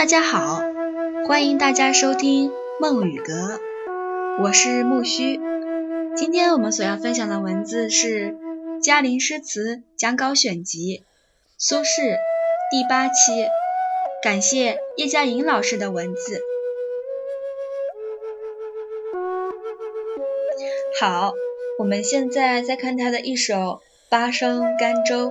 大家好，欢迎大家收听梦雨阁，我是木须。今天我们所要分享的文字是《嘉陵诗词讲稿选集》苏轼第八期，感谢叶嘉莹老师的文字。好，我们现在再看他的一首《八声甘州》。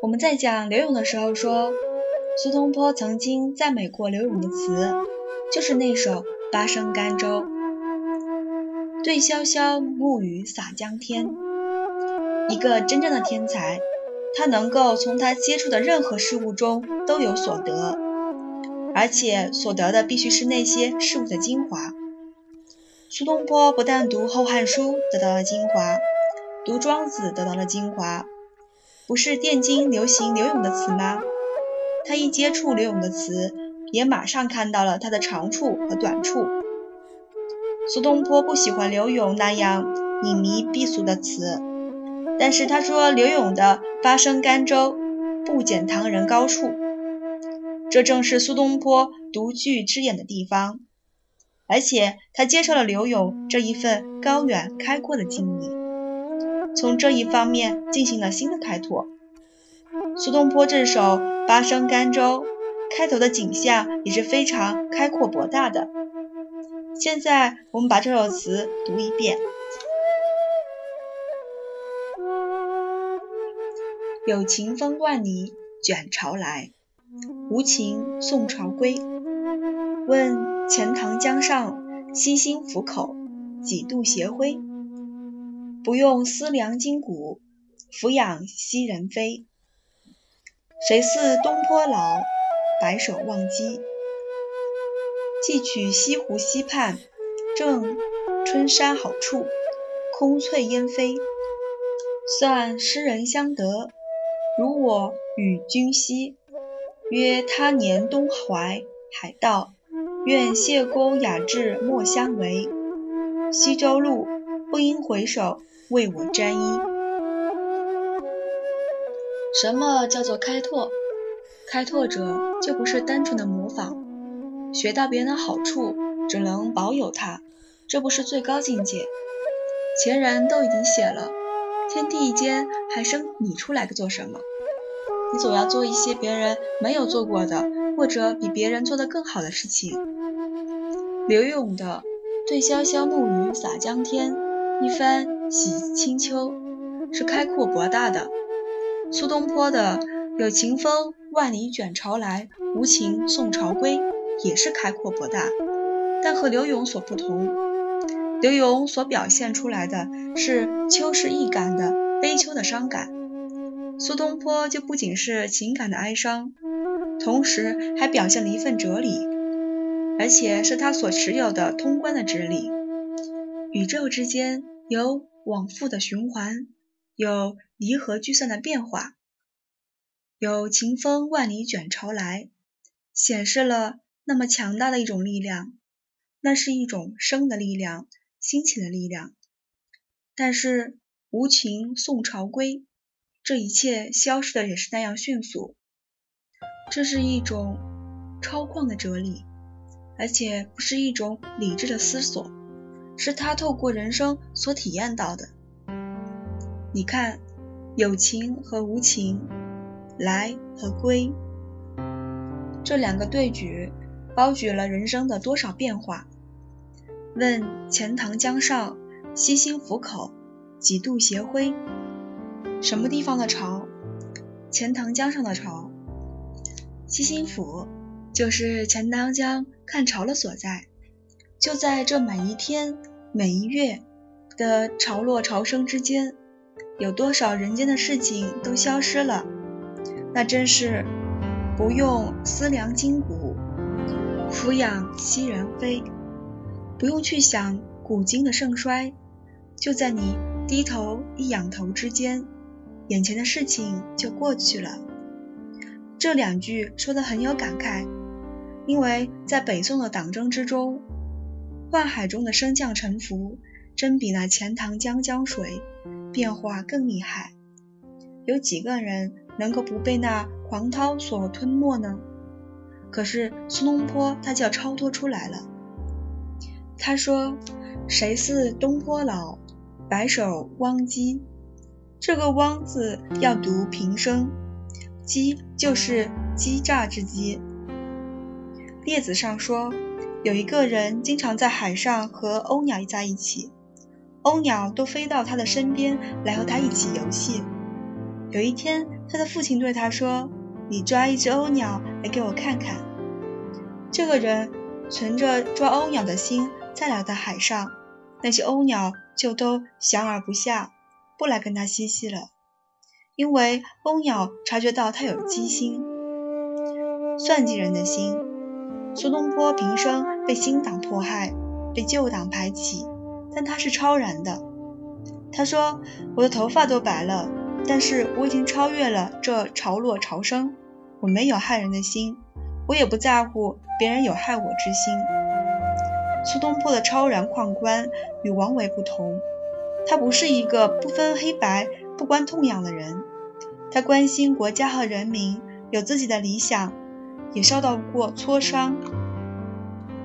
我们在讲柳永的时候说。苏东坡曾经赞美过柳永的词，就是那首《八声甘州》。对潇潇暮雨洒江天。一个真正的天才，他能够从他接触的任何事物中都有所得，而且所得的必须是那些事物的精华。苏东坡不但读《后汉书》得到了精华，读《庄子》得到了精华，不是汴京流行柳永的词吗？他一接触柳永的词，也马上看到了他的长处和短处。苏东坡不喜欢柳永那样隐靡避俗的词，但是他说柳永的“八声甘州”不减唐人高处，这正是苏东坡独具之眼的地方。而且他接受了柳永这一份高远开阔的经历，从这一方面进行了新的开拓。苏东坡这首。八声甘州开头的景象也是非常开阔博大的。现在我们把这首词读一遍：有情风万里卷潮来，无情送潮归。问钱塘江上，西兴府口，几度斜晖？不用思量今古，俯仰昔人非。谁似东坡老，白首忘机。寄取西湖西畔，正春山好处，空翠烟飞。算诗人相得，如我与君兮。约他年东淮海道，愿谢公雅致莫相违。西洲路，不应回首，为我沾衣。什么叫做开拓？开拓者就不是单纯的模仿，学到别人的好处，只能保有它，这不是最高境界。前人都已经写了，天地间还生你出来做什么？你总要做一些别人没有做过的，或者比别人做得更好的事情。柳永的“对潇潇暮雨洒江天，一番洗清秋”是开阔博大的。苏东坡的“有情风万里卷潮来，无情送潮归”也是开阔博大，但和柳永所不同。柳永所表现出来的是秋是易感的悲秋的伤感，苏东坡就不仅是情感的哀伤，同时还表现了一份哲理，而且是他所持有的通关的哲理。宇宙之间有往复的循环。有离合聚散的变化，有晴风万里卷潮来，显示了那么强大的一种力量，那是一种生的力量，兴起的力量。但是无情送潮归，这一切消失的也是那样迅速。这是一种超旷的哲理，而且不是一种理智的思索，是他透过人生所体验到的。你看，有情和无情，来和归，这两个对举，包举了人生的多少变化。问钱塘江上，西兴府口，几度斜晖？什么地方的潮？钱塘江上的潮。西兴府就是钱塘江看潮的所在。就在这每一天、每一月的潮落潮生之间。有多少人间的事情都消失了，那真是不用思量今古，俯仰昔人非，不用去想古今的盛衰，就在你低头一仰头之间，眼前的事情就过去了。这两句说的很有感慨，因为在北宋的党争之中，宦海中的升降沉浮，真比那钱塘江江水。变化更厉害，有几个人能够不被那狂涛所吞没呢？可是苏东坡他就要超脱出来了。他说：“谁似东坡老，白首汪鸡？”这个“汪”字要读平声，“鸡”就是鸡诈之“鸡”。列子上说，有一个人经常在海上和鸥鸟在一起，鸥鸟都飞到他的身边来和他一起游戏。有一天，他的父亲对他说：“你抓一只鸥鸟来给我看看。”这个人存着抓鸥鸟的心。再来到海上，那些鸥鸟就都降而不下，不来跟他嬉戏了，因为鸥鸟察觉到他有机心，算计人的心。苏东坡平生被新党迫害，被旧党排挤，但他是超然的。他说：“我的头发都白了，但是我已经超越了这潮落潮生，我没有害人的心，我也不在乎别人有害我之心。”苏东坡的超然旷观与王维不同，他不是一个不分黑白、不关痛痒的人，他关心国家和人民，有自己的理想，也受到过挫伤。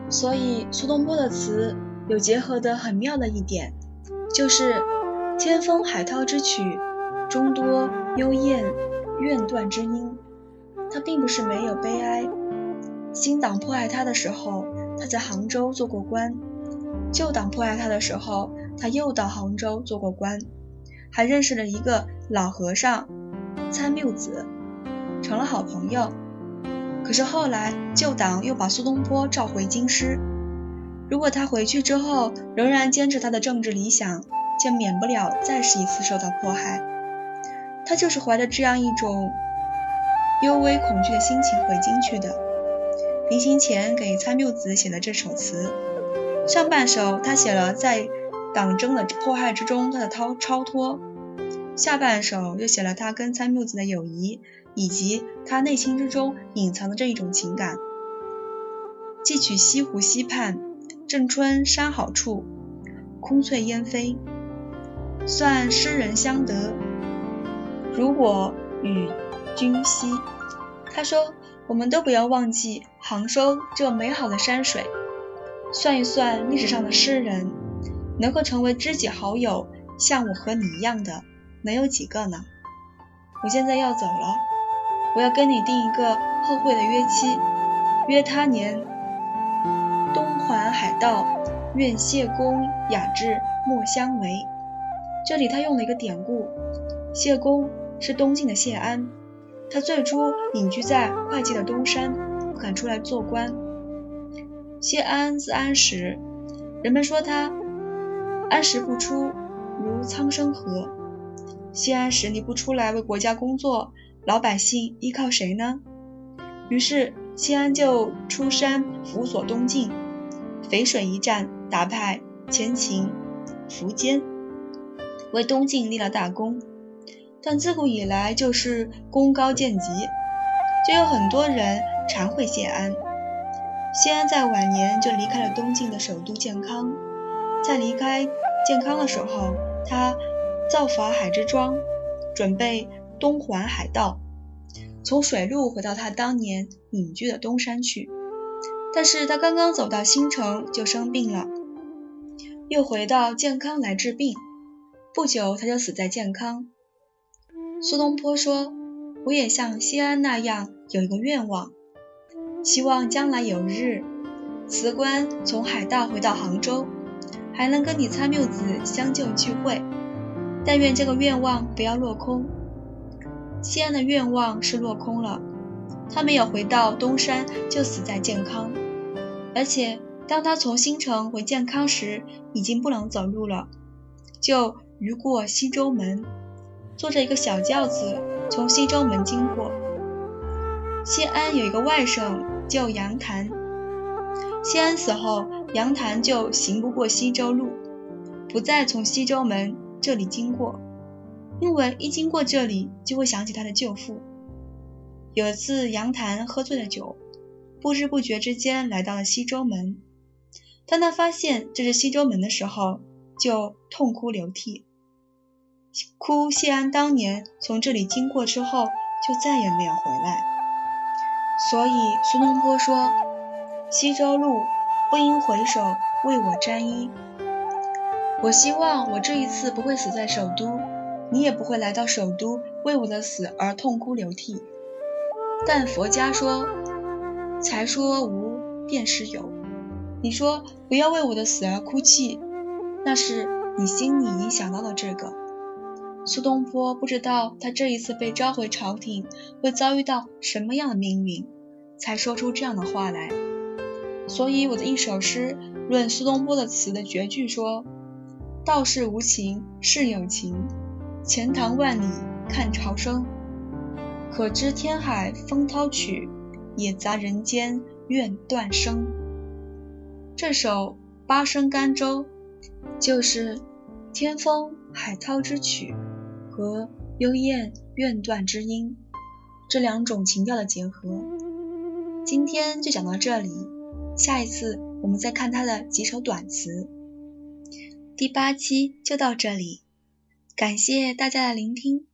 所以苏东坡的词有结合的很妙的一点，就是千峰海涛之曲，终多幽咽怨断之音。他并不是没有悲哀，新党迫害他的时候。他在杭州做过官，旧党迫害他的时候，他又到杭州做过官，还认识了一个老和尚参谬子，成了好朋友。可是后来旧党又把苏东坡召回京师，如果他回去之后仍然坚持他的政治理想，就免不了再是一次受到迫害。他就是怀着这样一种幽微恐惧的心情回京去的。临行前给参谬子写的这首词，上半首他写了在党争的迫害之中他的超超脱，下半首又写了他跟参谬子的友谊，以及他内心之中隐藏的这一种情感。寄取西湖西畔，正春山好处，空翠烟飞，算诗人相得，如我与君兮。他说。我们都不要忘记杭州这美好的山水。算一算历史上的诗人，能够成为知己好友，像我和你一样的，能有几个呢？我现在要走了，我要跟你定一个后会的约期，约他年东环海道，愿谢公雅致莫相违。这里他用了一个典故，谢公是东晋的谢安。他最初隐居在会稽的东山，不敢出来做官。谢安字安石，人们说他安石不出，如苍生何。谢安石你不出来为国家工作，老百姓依靠谁呢？于是谢安就出山辅佐东晋，淝水一战，打败前秦苻坚，为东晋立了大功。但自古以来就是功高见级，就有很多人常会谢安。谢安在晚年就离开了东晋的首都建康，在离开建康的时候，他造访海之庄，准备东环海道，从水路回到他当年隐居的东山去。但是他刚刚走到新城就生病了，又回到建康来治病，不久他就死在建康。苏东坡说：“我也像西安那样有一个愿望，希望将来有日辞官从海道回到杭州，还能跟你参谬子相救聚会。但愿这个愿望不要落空。”西安的愿望是落空了，他没有回到东山，就死在健康。而且当他从新城回健康时，已经不能走路了，就逾过西周门。坐着一个小轿子从西周门经过。谢安有一个外甥叫杨谭，谢安死后，杨谭就行不过西周路，不再从西周门这里经过，因为一经过这里就会想起他的舅父。有一次，杨谭喝醉了酒，不知不觉之间来到了西周门。当他发现这是西周门的时候，就痛哭流涕。哭谢安当年从这里经过之后，就再也没有回来。所以苏东坡说：“西周路，不应回首为我沾衣。”我希望我这一次不会死在首都，你也不会来到首都为我的死而痛哭流涕。但佛家说：“才说无，便是有。”你说不要为我的死而哭泣，那是你心里已经想到了这个。苏东坡不知道他这一次被召回朝廷会遭遇到什么样的命运，才说出这样的话来。所以我的一首诗论苏东坡的词的绝句说。道是无情，是有情。钱塘万里看潮生，可知天海风涛曲，也杂人间怨断声。这首《八声甘州》就是天风海涛之曲和幽燕怨断之音这两种情调的结合。今天就讲到这里，下一次我们再看他的几首短词。第八期就到这里，感谢大家的聆听。